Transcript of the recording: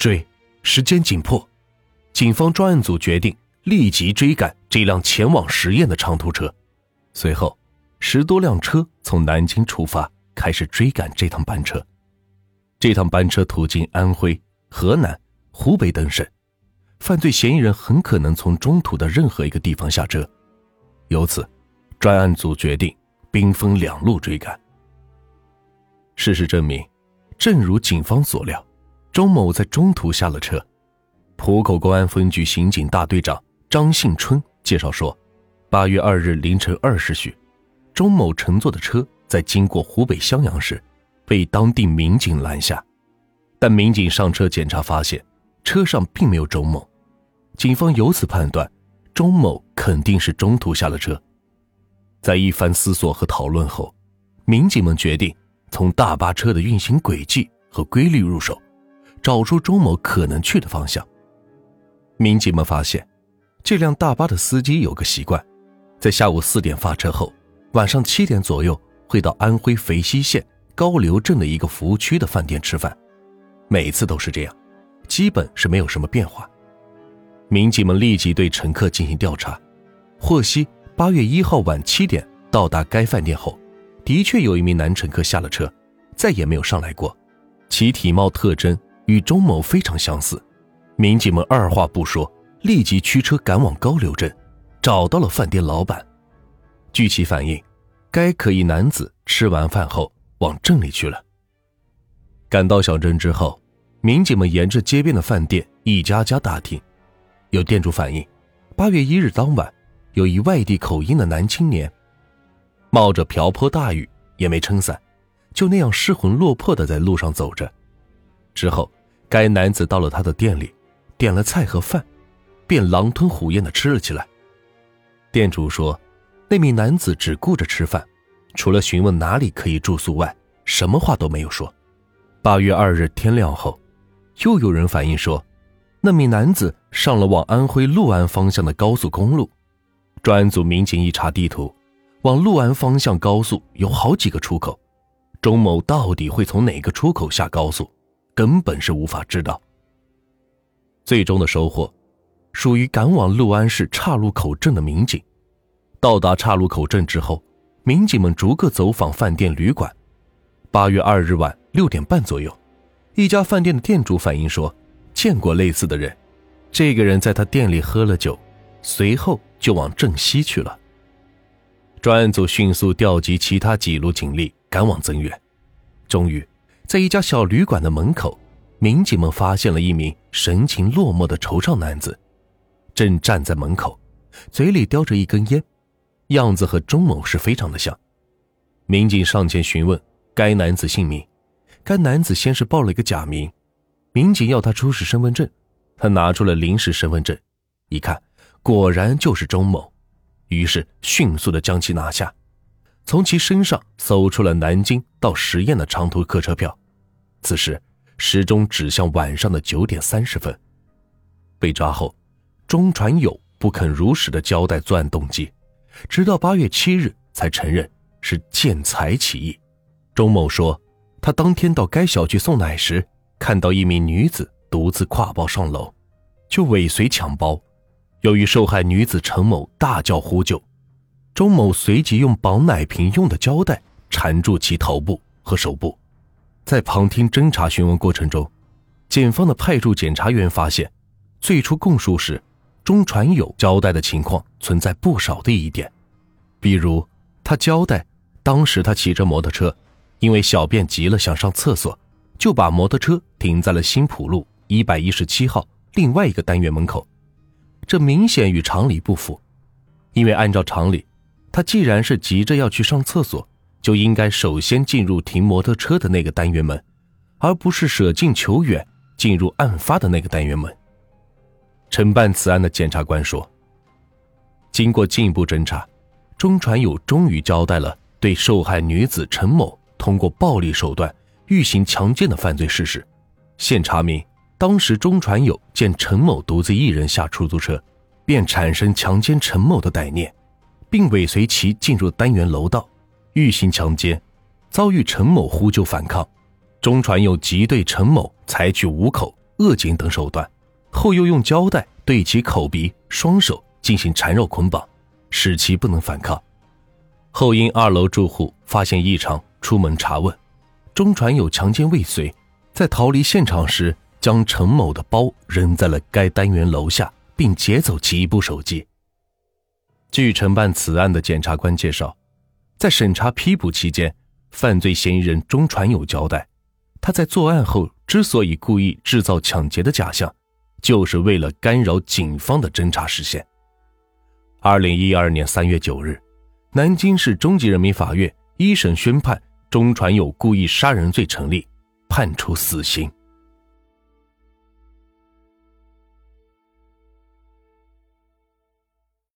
追，时间紧迫，警方专案组决定立即追赶这辆前往实验的长途车。随后，十多辆车从南京出发，开始追赶这趟班车。这趟班车途经安徽、河南、湖北等省，犯罪嫌疑人很可能从中途的任何一个地方下车。由此，专案组决定兵分两路追赶。事实证明，正如警方所料。钟某在中途下了车。浦口公安分局刑警大队长张信春介绍说，八月二日凌晨二时许，钟某乘坐的车在经过湖北襄阳时，被当地民警拦下。但民警上车检查发现，车上并没有钟某。警方由此判断，钟某肯定是中途下了车。在一番思索和讨论后，民警们决定从大巴车的运行轨迹和规律入手。找出周某可能去的方向。民警们发现，这辆大巴的司机有个习惯，在下午四点发车后，晚上七点左右会到安徽肥西县高流镇的一个服务区的饭店吃饭，每次都是这样，基本是没有什么变化。民警们立即对乘客进行调查，获悉八月一号晚七点到达该饭店后，的确有一名男乘客下了车，再也没有上来过，其体貌特征。与钟某非常相似，民警们二话不说，立即驱车赶往高流镇，找到了饭店老板。据其反映，该可疑男子吃完饭后往镇里去了。赶到小镇之后，民警们沿着街边的饭店一家家打听，有店主反映，八月一日当晚，有一外地口音的男青年，冒着瓢泼大雨，也没撑伞，就那样失魂落魄的在路上走着，之后。该男子到了他的店里，点了菜和饭，便狼吞虎咽的吃了起来。店主说，那名男子只顾着吃饭，除了询问哪里可以住宿外，什么话都没有说。八月二日天亮后，又有人反映说，那名男子上了往安徽六安方向的高速公路。专案组民警一查地图，往六安方向高速有好几个出口，钟某到底会从哪个出口下高速？根本是无法知道。最终的收获，属于赶往六安市岔路口镇的民警。到达岔路口镇之后，民警们逐个走访饭店、旅馆。八月二日晚六点半左右，一家饭店的店主反映说，见过类似的人。这个人在他店里喝了酒，随后就往镇西去了。专案组迅速调集其他几路警力赶往增援，终于。在一家小旅馆的门口，民警们发现了一名神情落寞的惆怅男子，正站在门口，嘴里叼着一根烟，样子和钟某是非常的像。民警上前询问该男子姓名，该男子先是报了一个假名，民警要他出示身份证，他拿出了临时身份证，一看果然就是钟某，于是迅速的将其拿下，从其身上搜出了南京到十堰的长途客车票。此时，时钟指向晚上的九点三十分。被抓后，钟传友不肯如实的交代作案动机，直到八月七日才承认是见财起意。钟某说，他当天到该小区送奶时，看到一名女子独自挎包上楼，就尾随抢包。由于受害女子陈某大叫呼救，钟某随即用绑奶瓶用的胶带缠住其头部和手部。在旁听侦查询问过程中，检方的派驻检察员发现，最初供述时，钟传友交代的情况存在不少的疑点，比如他交代，当时他骑着摩托车，因为小便急了想上厕所，就把摩托车停在了新浦路一百一十七号另外一个单元门口，这明显与常理不符，因为按照常理，他既然是急着要去上厕所。就应该首先进入停摩托车的那个单元门，而不是舍近求远进入案发的那个单元门。承办此案的检察官说：“经过进一步侦查，钟传友终于交代了对受害女子陈某通过暴力手段欲行强奸的犯罪事实。现查明，当时钟传友见陈某独自一人下出租车，便产生强奸陈某的歹念，并尾随其进入单元楼道。”欲行强奸，遭遇陈某呼救反抗，钟传友即对陈某采取捂口、扼颈等手段，后又用胶带对其口鼻、双手进行缠绕捆绑，使其不能反抗。后因二楼住户发现异常，出门查问，钟传友强奸未遂，在逃离现场时将陈某的包扔在了该单元楼下，并劫走其一部手机。据承办此案的检察官介绍，在审查批捕期间，犯罪嫌疑人钟传友交代，他在作案后之所以故意制造抢劫的假象，就是为了干扰警方的侦查视线。二零一二年三月九日。南京市中级人民法院一审宣判钟传友故意杀人罪成立，判处死刑。